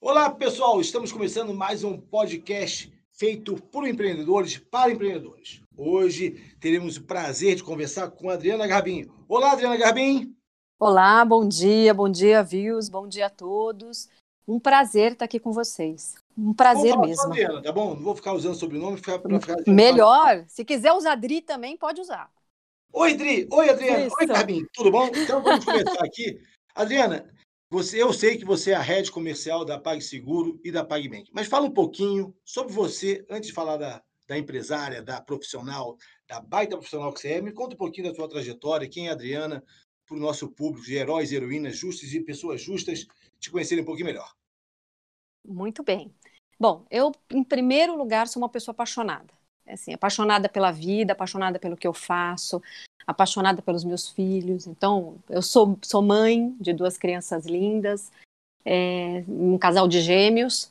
Olá, pessoal! Estamos começando mais um podcast feito por empreendedores para empreendedores. Hoje teremos o prazer de conversar com a Adriana Garbim. Olá, Adriana Garbim! Olá, bom dia, bom dia, views, bom dia a todos. Um prazer estar aqui com vocês. Um prazer vou mesmo. Adriana, tá bom? Não vou ficar usando sobrenome para ficar. Melhor. Se quiser usar Dri também, pode usar. Oi, Dri. Oi, Adriana. Isso. Oi, Garbim. Tudo bom? Então vamos começar aqui. Adriana, você, eu sei que você é a rede comercial da PagSeguro e da PagBank, mas fala um pouquinho sobre você, antes de falar da, da empresária, da profissional, da baita profissional que você é. Me conta um pouquinho da sua trajetória, quem é a Adriana, para o nosso público de heróis, heroínas justas e pessoas justas te conhecerem um pouquinho melhor. Muito bem. Bom, eu, em primeiro lugar, sou uma pessoa apaixonada. Assim, apaixonada pela vida, apaixonada pelo que eu faço, apaixonada pelos meus filhos. Então, eu sou, sou mãe de duas crianças lindas, é, um casal de gêmeos.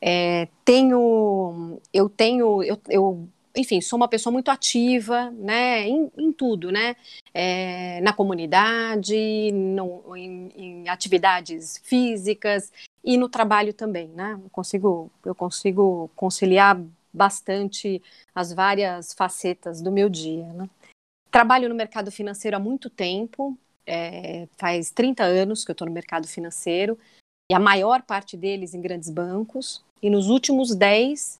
É, tenho, eu tenho, eu, eu, enfim, sou uma pessoa muito ativa, né, em, em tudo, né, é, na comunidade, no, em, em, atividades físicas e no trabalho também, né. Eu consigo, eu consigo conciliar bastante as várias facetas do meu dia, né. Trabalho no mercado financeiro há muito tempo, é, faz 30 anos que eu estou no mercado financeiro, e a maior parte deles em grandes bancos. E nos últimos 10,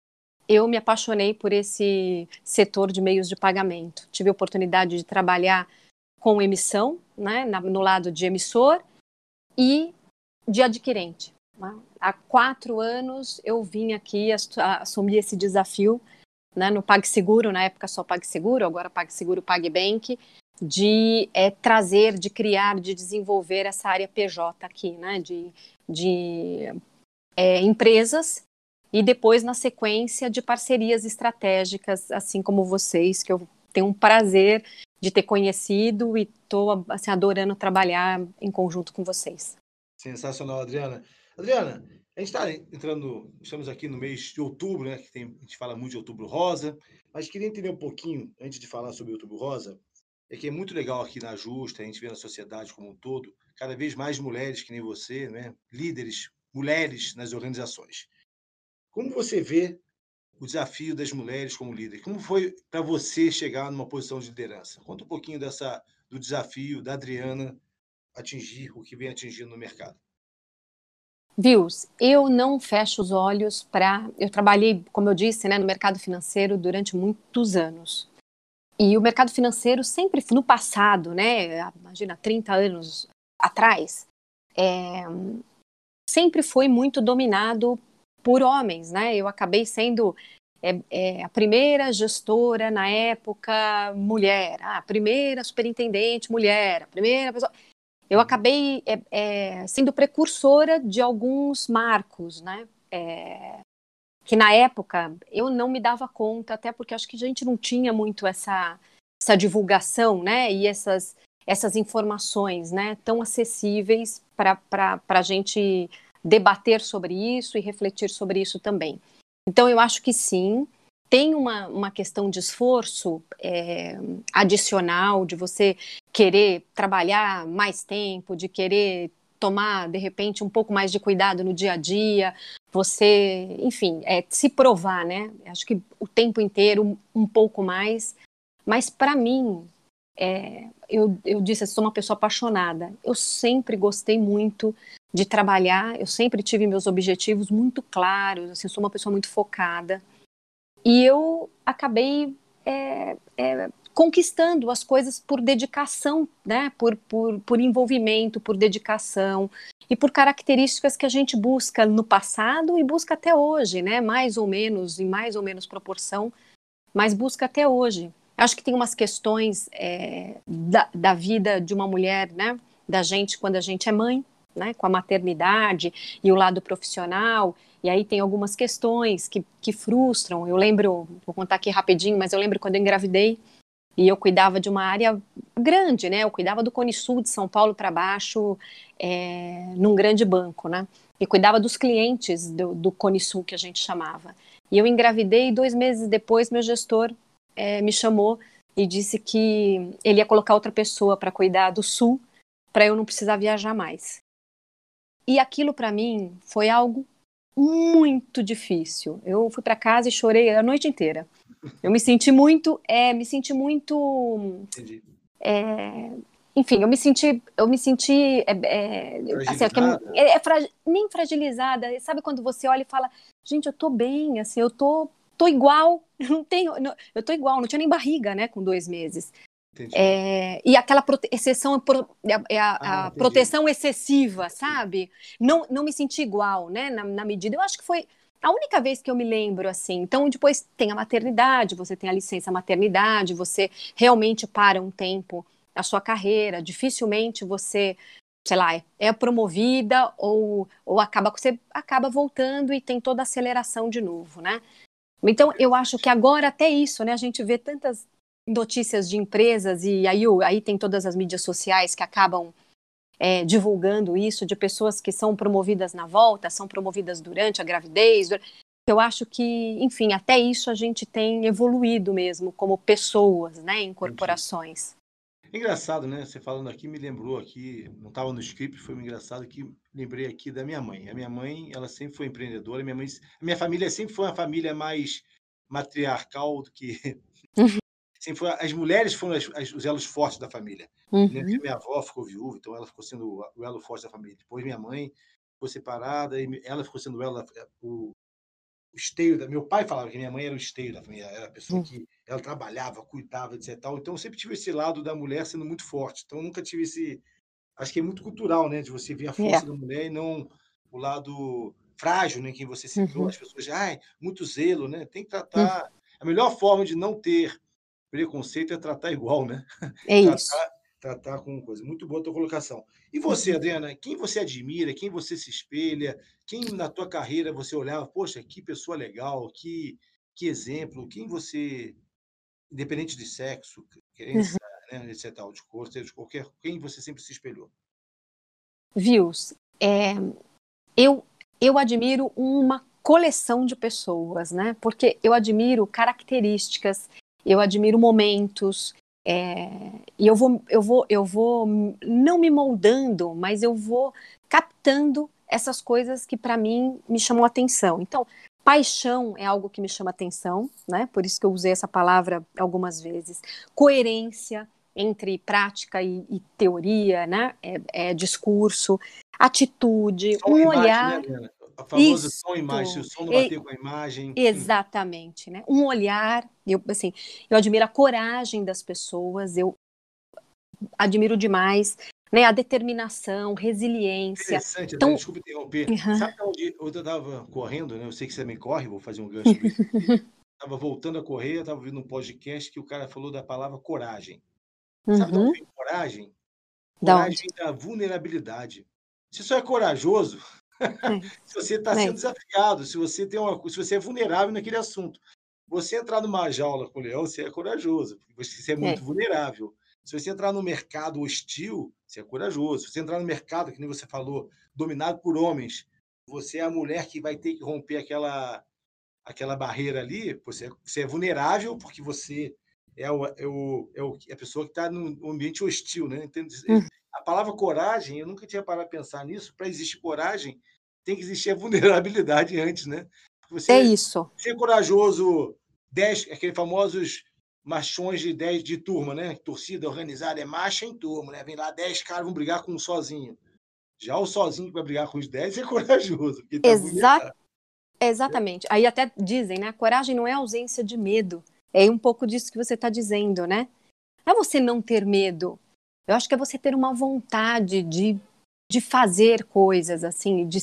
eu me apaixonei por esse setor de meios de pagamento. Tive a oportunidade de trabalhar com emissão, né, no lado de emissor, e de adquirente. Né? Há quatro anos eu vim aqui assumir esse desafio né, no PagSeguro, na época só PagSeguro, agora PagSeguro PagBank, de é, trazer, de criar, de desenvolver essa área PJ aqui, né, de, de é, empresas e depois, na sequência, de parcerias estratégicas, assim como vocês, que eu tenho um prazer de ter conhecido e estou assim, adorando trabalhar em conjunto com vocês. Sensacional, Adriana. Adriana, a gente está entrando, estamos aqui no mês de outubro, né? Que tem, a gente fala muito de outubro rosa, mas queria entender um pouquinho, antes de falar sobre outubro rosa, é que é muito legal aqui na Justa, a gente vê na sociedade como um todo, cada vez mais mulheres que nem você, né? Líderes, mulheres nas organizações. Como você vê o desafio das mulheres como líder? Como foi para você chegar numa posição de liderança? Conta um pouquinho dessa do desafio da Adriana atingir o que vem atingindo no mercado. Vils, eu não fecho os olhos para. Eu trabalhei, como eu disse, né, no mercado financeiro durante muitos anos. E o mercado financeiro sempre, no passado, né, imagina, 30 anos atrás, é, sempre foi muito dominado por homens, né? Eu acabei sendo é, é, a primeira gestora na época mulher, a primeira superintendente mulher, a primeira pessoa eu acabei é, é, sendo precursora de alguns marcos, né? É, que na época eu não me dava conta, até porque acho que a gente não tinha muito essa, essa divulgação, né? E essas, essas informações, né? Tão acessíveis para a gente debater sobre isso e refletir sobre isso também. Então eu acho que sim, tem uma, uma questão de esforço é, adicional, de você querer trabalhar mais tempo, de querer tomar, de repente, um pouco mais de cuidado no dia a dia, você, enfim, é, se provar, né? Acho que o tempo inteiro, um pouco mais. Mas, para mim, é, eu, eu disse, eu sou uma pessoa apaixonada. Eu sempre gostei muito de trabalhar, eu sempre tive meus objetivos muito claros, assim, sou uma pessoa muito focada. E eu acabei é, é, conquistando as coisas por dedicação, né? Por, por, por envolvimento, por dedicação e por características que a gente busca no passado e busca até hoje, né? Mais ou menos, em mais ou menos proporção, mas busca até hoje. Acho que tem umas questões é, da, da vida de uma mulher, né? Da gente quando a gente é mãe, né? Com a maternidade e o lado profissional e aí tem algumas questões que, que frustram. Eu lembro, vou contar aqui rapidinho, mas eu lembro quando eu engravidei e eu cuidava de uma área grande, né? Eu cuidava do Cone Sul de São Paulo para baixo, é, num grande banco, né? E cuidava dos clientes do, do Cone Sul que a gente chamava. E eu engravidei e dois meses depois meu gestor é, me chamou e disse que ele ia colocar outra pessoa para cuidar do Sul, para eu não precisar viajar mais. E aquilo para mim foi algo muito difícil. Eu fui para casa e chorei a noite inteira. Eu me senti muito, é, me senti muito, é, enfim, eu me senti, eu me senti, é, é, assim, é, é fra, nem fragilizada. Sabe quando você olha e fala, gente, eu tô bem, assim, eu tô, tô igual, não tenho, não, eu tô igual, não tinha nem barriga, né, com dois meses. É, e aquela exceção é a, a ah, proteção excessiva, sabe? Não, não me senti igual, né? Na, na, medida. Eu acho que foi a única vez que eu me lembro assim. Então, depois tem a maternidade, você tem a licença maternidade, você realmente para um tempo a sua carreira. Dificilmente você, sei lá, é promovida ou, ou acaba você acaba voltando e tem toda a aceleração de novo, né? Então, eu acho que agora até isso, né? A gente vê tantas notícias de empresas, e aí, aí tem todas as mídias sociais que acabam é, divulgando isso, de pessoas que são promovidas na volta, são promovidas durante a gravidez. Eu acho que, enfim, até isso a gente tem evoluído mesmo como pessoas, né, em corporações. Engraçado, né? Você falando aqui me lembrou aqui, não estava no script, foi engraçado que lembrei aqui da minha mãe. A minha mãe, ela sempre foi empreendedora. Minha mãe, a minha família sempre foi uma família mais matriarcal do que sempre foi, as mulheres foram as, as, os elos fortes da família. Uhum. Minha avó ficou viúva, então ela ficou sendo o elo forte da família. Depois minha mãe ficou separada e ela ficou sendo ela, o, o esteio da. Meu pai falava que minha mãe era o esteio da família, era a pessoa uhum. que ela trabalhava, cuidava, etc. Tal. Então eu sempre tive esse lado da mulher sendo muito forte. Então nunca tive esse. Acho que é muito cultural, né? De você ver a força é. da mulher e não o lado frágil, né? Que você citou, uhum. as pessoas, ai, muito zelo, né? Tem que tratar. Uhum. A melhor forma de não ter preconceito é tratar igual, né? É tratar, isso. Tratar com coisa. Muito boa a tua colocação. E você, uhum. Adriana, quem você admira, quem você se espelha, quem na tua carreira você olhava, poxa, que pessoa legal, que, que exemplo, quem você, independente de sexo, crença, uhum. né, etc., de cor, seja de qualquer, quem você sempre se espelhou? Vils, é, eu, eu admiro uma coleção de pessoas, né? Porque eu admiro características, eu admiro momentos, é, e eu vou, eu vou, eu vou não me moldando, mas eu vou captando essas coisas que para mim me chamam atenção. Então, paixão é algo que me chama atenção, né? Por isso que eu usei essa palavra algumas vezes. Coerência entre prática e, e teoria, né? É, é discurso, atitude, Só um olhar. Né, a famosa Isso. som e imagem, se o som não bater com a imagem. Exatamente, né? Um olhar, eu assim, eu admiro a coragem das pessoas, eu admiro demais, né, a determinação, resiliência. Interessante, então, até, desculpa interromper. Uhum. Sabe onde eu estava correndo, né? Eu sei que você também corre, vou fazer um gancho Estava voltando a correr, estava ouvindo um podcast que o cara falou da palavra coragem. Sabe uhum. vem coragem? Coragem vem da vulnerabilidade. Você só é corajoso se você está sendo desafiado, se você tem uma, se você é vulnerável naquele assunto. Você entrar numa jaula com o leão, você é corajoso, porque você é muito é. vulnerável. Se você entrar no mercado hostil, você é corajoso. Se você entrar no mercado, que nem você falou, dominado por homens, você é a mulher que vai ter que romper aquela, aquela barreira ali, você é, você é vulnerável porque você é, o, é, o, é, o, é a pessoa que está no ambiente hostil, né? Entende? Hum. A palavra coragem, eu nunca tinha parado para pensar nisso. Para existir coragem, tem que existir a vulnerabilidade antes, né? Você, é isso. Ser corajoso, dez, aqueles famosos machões de 10 de turma, né? Torcida organizada é marcha em turma, né? Vem lá 10 caras vão brigar com um sozinho. Já o sozinho que vai brigar com os 10 é corajoso. Tá Exa Exatamente. Aí até dizem, né? Coragem não é ausência de medo. É um pouco disso que você está dizendo, né? Não é você não ter medo. Eu acho que é você ter uma vontade de, de fazer coisas, assim, de,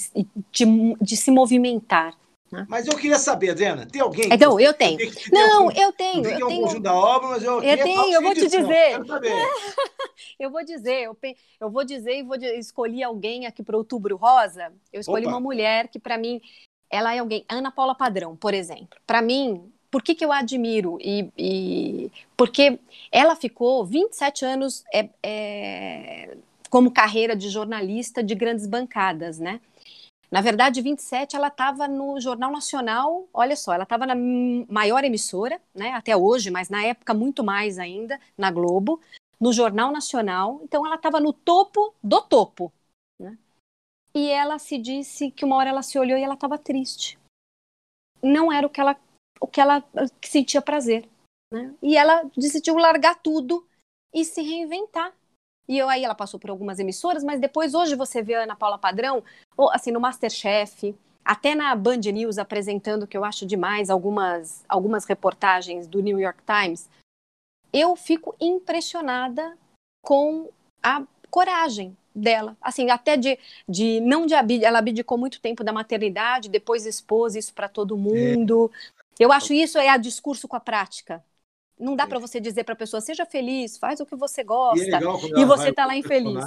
de, de se movimentar. Né? Mas eu queria saber, Adriana, tem alguém? Então, eu tenho. não, eu tenho. Eu tenho. Um da obra, mas eu, eu tenho, eu vou te dizer. eu vou dizer, eu, eu vou dizer e vou escolher alguém aqui para Outubro Rosa. Eu escolhi Opa. uma mulher que, para mim, ela é alguém. Ana Paula Padrão, por exemplo. Para mim, por que, que eu admiro? E, e, porque ela ficou 27 anos é, é, como carreira de jornalista de grandes bancadas, né? Na verdade, 27 ela estava no Jornal Nacional, olha só, ela estava na maior emissora, né, até hoje, mas na época muito mais ainda, na Globo, no Jornal Nacional, então ela estava no topo do topo. Né? e ela se disse que uma hora ela se olhou e ela estava triste. Não era o que ela, o que ela que sentia prazer. Né? E ela decidiu largar tudo e se reinventar. E eu, aí ela passou por algumas emissoras, mas depois hoje você vê a Ana Paula Padrão, ou, assim, no Masterchef, até na Band News apresentando, que eu acho demais, algumas, algumas reportagens do New York Times. Eu fico impressionada com a coragem dela, assim, até de, de não de ela abdicou muito tempo da maternidade, depois expôs isso para todo mundo. É. Eu acho isso é a discurso com a prática. Não dá para você dizer para a pessoa seja feliz, faz o que você gosta. E, é e você está lá infeliz.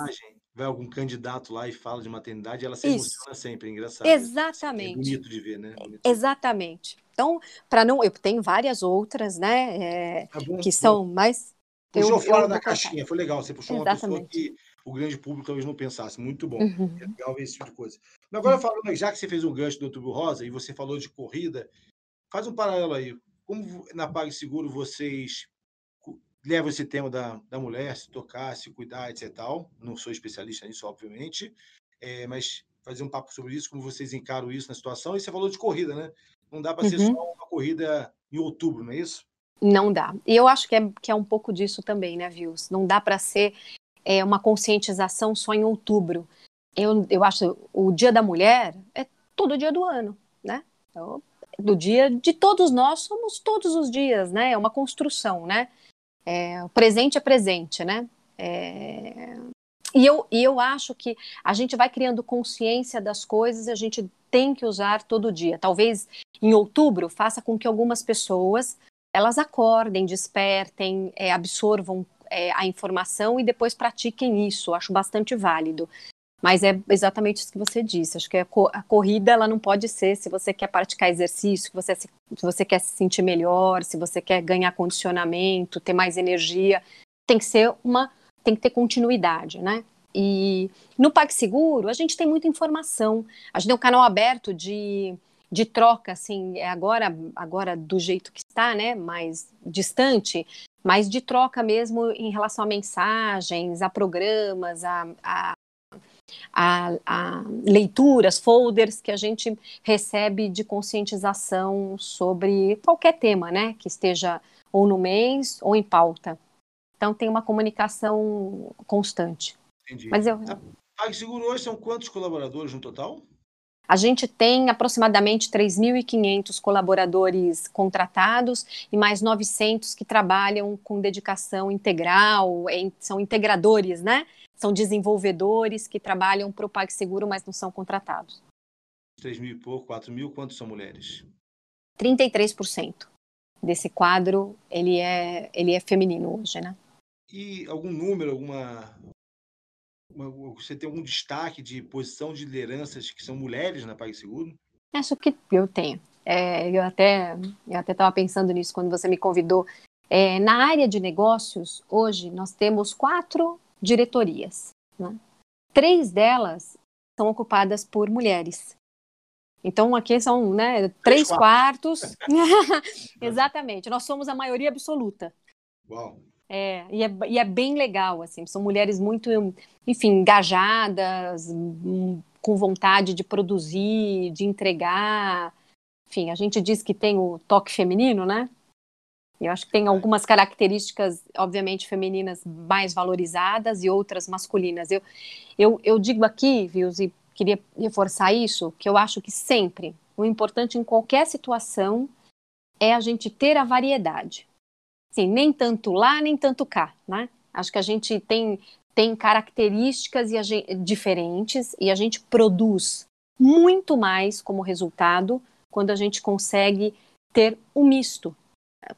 Vai algum candidato lá e fala de maternidade, ela se isso. emociona sempre, é engraçado. Exatamente. É bonito de ver, né? Bonito. Exatamente. Então, para não, eu tenho várias outras, né, é, tá bom, que são mais Puxou eu, fora eu da caixinha, foi legal. Você puxou Exatamente. uma pessoa que o grande público talvez não pensasse. Muito bom. Uhum. É legal ver esse tipo de coisa. Mas agora, falando, já que você fez um gancho do Outubro Rosa e você falou de corrida, faz um paralelo aí. Como na PagSeguro vocês levam esse tema da, da mulher, se tocar, se cuidar, etc. Tal. Não sou especialista nisso, obviamente, é, mas fazer um papo sobre isso, como vocês encaram isso na situação. E você falou de corrida, né? Não dá para uhum. ser só uma corrida em outubro, não é isso? Não dá. E eu acho que é, que é um pouco disso também, né, Vils? Não dá para ser é, uma conscientização só em outubro. Eu, eu acho o Dia da Mulher é todo dia do ano, né? Então, do dia de todos nós somos todos os dias, né? É uma construção, né? É, o presente é presente, né? É... E, eu, e eu acho que a gente vai criando consciência das coisas e a gente tem que usar todo dia. Talvez em outubro faça com que algumas pessoas elas acordem, despertem, é, absorvam é, a informação e depois pratiquem isso. Acho bastante válido. Mas é exatamente isso que você disse. Acho que a, co a corrida ela não pode ser se você quer praticar exercício, se você, se, se você quer se sentir melhor, se você quer ganhar condicionamento, ter mais energia. Tem que ser uma, tem que ter continuidade, né? E no PagSeguro a gente tem muita informação. A gente tem um canal aberto de de troca, assim, é agora, agora do jeito que está, né, mais distante, mas de troca mesmo em relação a mensagens, a programas, a, a, a, a leituras, folders que a gente recebe de conscientização sobre qualquer tema, né, que esteja ou no mês ou em pauta. Então tem uma comunicação constante. Entendi. Mas eu... A PagSeguro hoje são quantos colaboradores no total? A gente tem aproximadamente 3.500 colaboradores contratados e mais 900 que trabalham com dedicação integral, são integradores, né? São desenvolvedores que trabalham para o PagSeguro, mas não são contratados. 3 mil e pouco, 4 mil, quantos são mulheres? 33% desse quadro, ele é, ele é feminino hoje, né? E algum número, alguma você tem algum destaque de posição de lideranças que são mulheres na PagSeguro? Acho que eu tenho. É, eu até eu até estava pensando nisso quando você me convidou. É, na área de negócios, hoje nós temos quatro diretorias. Né? Três delas são ocupadas por mulheres. Então aqui são né, três, três quartos. Exatamente. Nós somos a maioria absoluta. Uau. É, e é, e é bem legal, assim, são mulheres muito, enfim, engajadas, com vontade de produzir, de entregar. Enfim, a gente diz que tem o toque feminino, né? Eu acho que tem algumas características, obviamente, femininas mais valorizadas e outras masculinas. Eu, eu, eu digo aqui, Vils, e queria reforçar isso, que eu acho que sempre o importante em qualquer situação é a gente ter a variedade assim, nem tanto lá, nem tanto cá, né? Acho que a gente tem, tem características e gente, diferentes e a gente produz muito mais como resultado quando a gente consegue ter o um misto,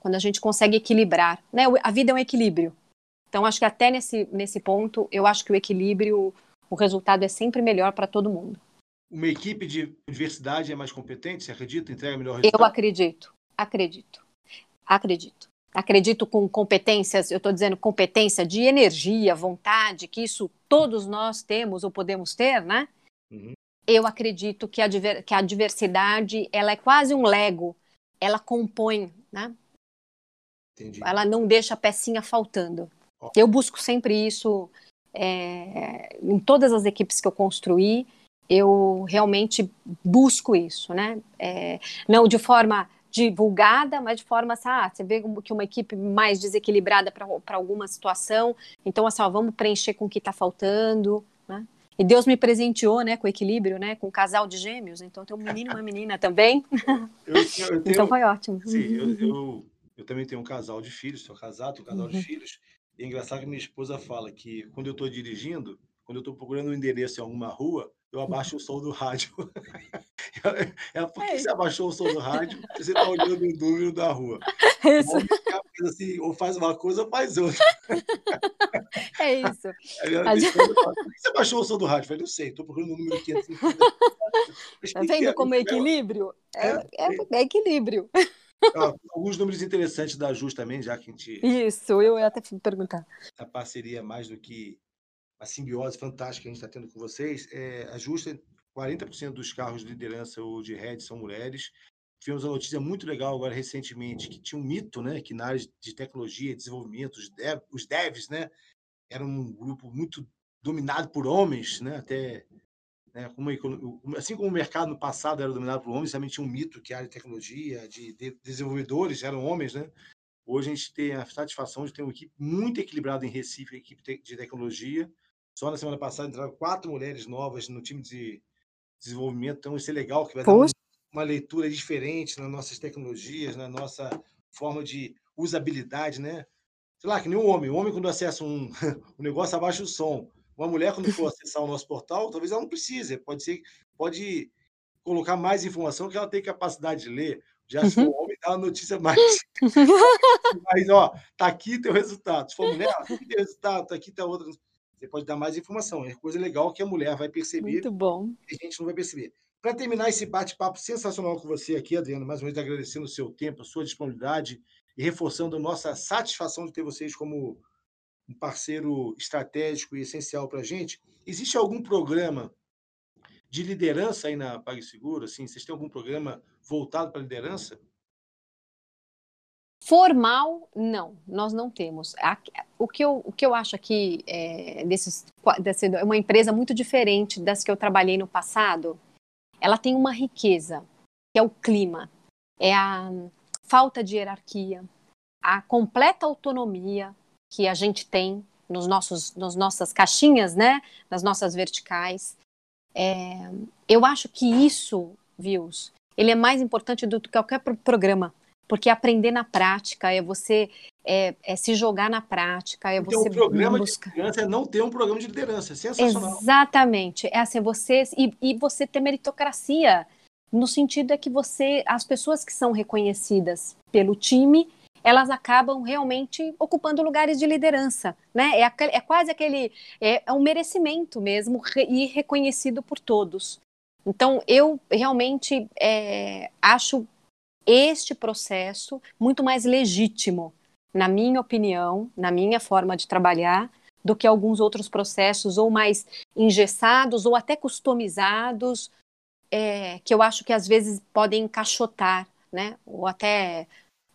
quando a gente consegue equilibrar, né? A vida é um equilíbrio. Então, acho que até nesse, nesse ponto, eu acho que o equilíbrio, o resultado é sempre melhor para todo mundo. Uma equipe de diversidade é mais competente, você acredita? Entrega melhor resultado? Eu acredito, acredito, acredito acredito com competências, eu estou dizendo competência de energia, vontade, que isso todos nós temos ou podemos ter, né? Uhum. Eu acredito que a, que a diversidade, ela é quase um lego, ela compõe, né? Entendi. Ela não deixa a pecinha faltando. Eu busco sempre isso é, em todas as equipes que eu construí eu realmente busco isso, né? É, não de forma divulgada, mas de forma assim, ah, você vê que uma equipe mais desequilibrada para alguma situação, então assim, ó, vamos preencher com o que está faltando, né? E Deus me presenteou, né, com equilíbrio, né, com um casal de gêmeos, então tem um menino e uma menina também. Eu, eu tenho, então foi ótimo. Sim, eu, eu, eu, também tenho um casal de filhos, sou casado, tenho um casal uhum. de filhos, e é engraçado que minha esposa fala que quando eu estou dirigindo, quando eu estou procurando um endereço em alguma rua, eu abaixo o som do rádio. Ela, por que é você abaixou o som do rádio? Você está olhando o número da rua. Isso. Assim, ou faz uma coisa ou faz outra. É isso. Ela, gente... por que você abaixou o som do rádio? Eu falei, não sei, estou procurando o número 550. Está vendo como é equilíbrio? É, é, é, é alguns números interessantes da Jus também, já que a gente. Isso, eu ia até perguntar. A parceria mais do que a simbiose fantástica que a gente está tendo com vocês, é, a Justa, 40% dos carros de liderança ou de head são mulheres. Tivemos uma notícia muito legal agora recentemente, que tinha um mito, né, que na área de tecnologia e desenvolvimento, os, dev, os devs, né, eram um grupo muito dominado por homens, né, até né, como, assim como o mercado no passado era dominado por homens, também tinha um mito que a área de tecnologia, de, de desenvolvedores eram homens, né? Hoje a gente tem a satisfação de ter uma equipe muito equilibrada em Recife, equipe de tecnologia, só na semana passada entraram quatro mulheres novas no time de desenvolvimento, então isso é legal, que vai Poxa. dar uma leitura diferente nas nossas tecnologias, na nossa forma de usabilidade, né? Sei lá, que nem o homem. O homem, quando acessa um, um negócio, abaixa o som. Uma mulher, quando for acessar o nosso portal, talvez ela não precise. Pode ser, pode colocar mais informação que ela tem capacidade de ler. Já se for uhum. homem, dá uma notícia mais. Mas, ó, tá aqui teu resultado. Se for mulher, tá aqui teu resultado, tá aqui teu outra. Você pode dar mais informação. É coisa legal que a mulher vai perceber. Muito bom. E a gente não vai perceber. Para terminar esse bate-papo sensacional com você aqui, Adriana, mais uma vez agradecendo o seu tempo, a sua disponibilidade e reforçando a nossa satisfação de ter vocês como um parceiro estratégico e essencial para a gente. Existe algum programa de liderança aí na PagSeguro? Assim, vocês têm algum programa voltado para liderança? Formal, não, nós não temos. O que eu, o que eu acho aqui é, desses, desse, é uma empresa muito diferente das que eu trabalhei no passado. Ela tem uma riqueza, que é o clima, é a falta de hierarquia, a completa autonomia que a gente tem nos nossos, nas nossas caixinhas, né, nas nossas verticais. É, eu acho que isso, Vils, ele é mais importante do que qualquer programa porque aprender na prática é você é, é se jogar na prática, é então, você o programa de liderança é não ter um programa de liderança, é sensacional. Exatamente, é assim, você e, e você ter meritocracia no sentido é que você, as pessoas que são reconhecidas pelo time, elas acabam realmente ocupando lugares de liderança, né? É, é quase aquele, é, é um merecimento mesmo e reconhecido por todos. Então, eu realmente é, acho este processo muito mais legítimo, na minha opinião, na minha forma de trabalhar, do que alguns outros processos ou mais engessados ou até customizados, é, que eu acho que às vezes podem encaixotar, né? Ou até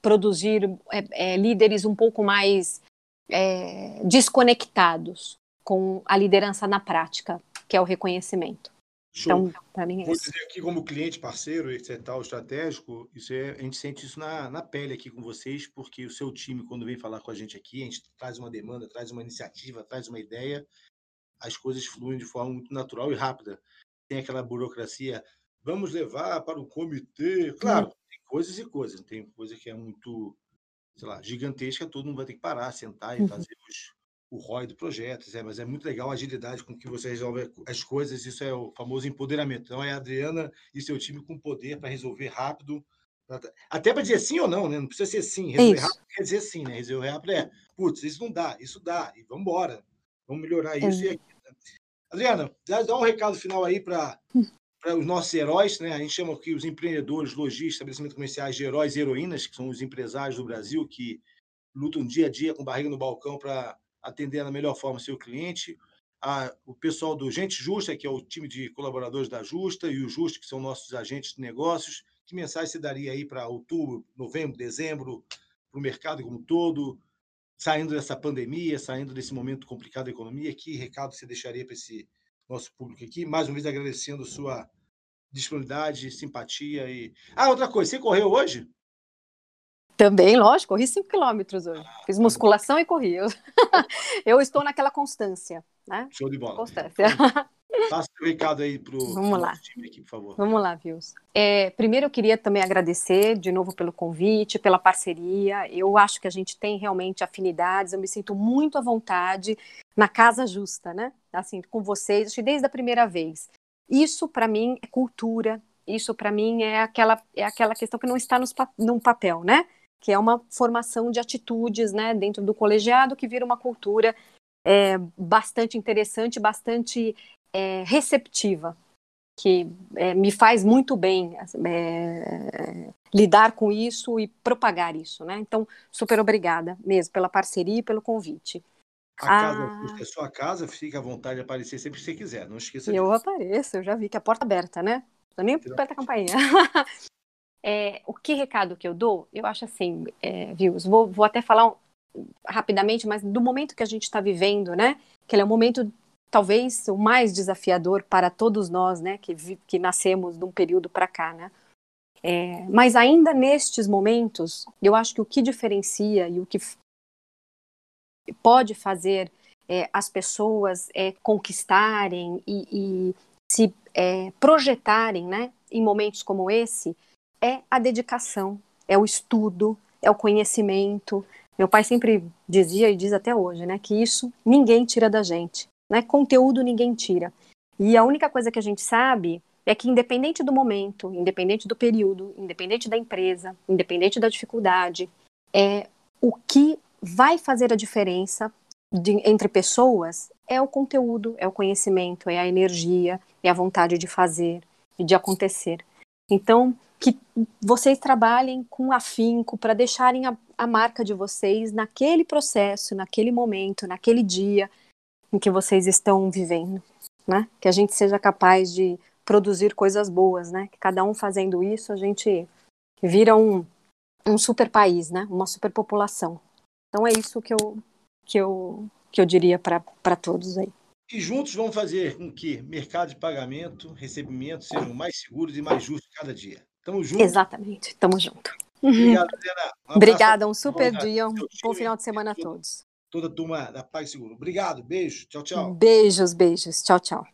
produzir é, é, líderes um pouco mais é, desconectados com a liderança na prática, que é o reconhecimento. Show. Então, para mim é Vou isso. dizer aqui como cliente, parceiro, etc, tal, estratégico, isso é, a gente sente isso na, na pele aqui com vocês, porque o seu time, quando vem falar com a gente aqui, a gente traz uma demanda, traz uma iniciativa, traz uma ideia, as coisas fluem de forma muito natural e rápida. Tem aquela burocracia, vamos levar para o comitê. Claro, hum. Coisas e coisas, tem coisa que é muito, sei lá, gigantesca, todo mundo vai ter que parar, sentar e uhum. fazer os, o ROI do projeto, é, mas é muito legal a agilidade com que você resolve as coisas, isso é o famoso empoderamento. Então, é a Adriana e seu time com poder para resolver rápido, pra, até para dizer sim ou não, né? Não precisa ser sim, resolver isso. rápido quer dizer sim, né? Resolver rápido é, putz, isso não dá, isso dá, e vamos embora, vamos melhorar isso é. e aquilo. Né? Adriana, dá um recado final aí para para os nossos heróis, né? A gente chama aqui os empreendedores, lojistas, estabelecimentos comerciais de heróis e heroínas, que são os empresários do Brasil que lutam dia a dia com barriga no balcão para atender da melhor forma seu cliente, a, o pessoal do Gente Justa, que é o time de colaboradores da Justa, e o Justa, que são nossos agentes de negócios. Que mensagem você daria aí para outubro, novembro, dezembro, para o mercado como um todo, saindo dessa pandemia, saindo desse momento complicado da economia? Que recado você deixaria para esse nosso público aqui. Mais uma vez agradecendo sua disponibilidade, simpatia e. Ah, outra coisa, você correu hoje? Também, lógico, corri 5 quilômetros hoje. Ah, Fiz tá musculação e corri. Eu, eu estou naquela constância, né? Show de bola. Constância. Passa o recado aí para o time aqui, por favor. Vamos lá, Vils. É, primeiro eu queria também agradecer de novo pelo convite, pela parceria. Eu acho que a gente tem realmente afinidades, eu me sinto muito à vontade na casa justa, né? Assim, com vocês, acho que desde a primeira vez. Isso, para mim, é cultura. Isso, para mim, é aquela, é aquela questão que não está nos, num papel, né? Que é uma formação de atitudes, né? Dentro do colegiado que vira uma cultura é, bastante interessante, bastante é, receptiva, que é, me faz muito bem é, lidar com isso e propagar isso, né? Então, super obrigada mesmo pela parceria e pelo convite. A casa ah, é sua casa, fica à vontade de aparecer sempre que você quiser, não esqueça disso. Eu apareço, eu já vi que a porta aberta, né? Não nem aperta a campainha. é, o que recado que eu dou? Eu acho assim, é, viu? Vou, vou até falar um, rapidamente, mas do momento que a gente está vivendo, né? Que ele é um momento talvez o mais desafiador para todos nós, né, que, que nascemos de um período para cá, né. É, mas ainda nestes momentos, eu acho que o que diferencia e o que pode fazer é, as pessoas é, conquistarem e, e se é, projetarem, né, em momentos como esse, é a dedicação, é o estudo, é o conhecimento. Meu pai sempre dizia e diz até hoje, né, que isso ninguém tira da gente. Né? Conteúdo ninguém tira. E a única coisa que a gente sabe é que, independente do momento, independente do período, independente da empresa, independente da dificuldade, é o que vai fazer a diferença de, entre pessoas é o conteúdo, é o conhecimento, é a energia, é a vontade de fazer e de acontecer. Então, que vocês trabalhem com afinco para deixarem a, a marca de vocês naquele processo, naquele momento, naquele dia, em que vocês estão vivendo, né? Que a gente seja capaz de produzir coisas boas, né? Que cada um fazendo isso, a gente vira um, um super país, né? Uma superpopulação. Então é isso que eu que eu que eu diria para todos aí. E juntos vamos fazer com que mercado de pagamento, recebimento sejam mais seguros e mais justos cada dia. Tamo junto. Exatamente, tamo junto. Obrigado, Helena. Um Obrigada, um super dia, um bom final de semana a todos toda a turma da PagSeguro. Obrigado, beijo, tchau, tchau. Beijos, beijos, tchau, tchau.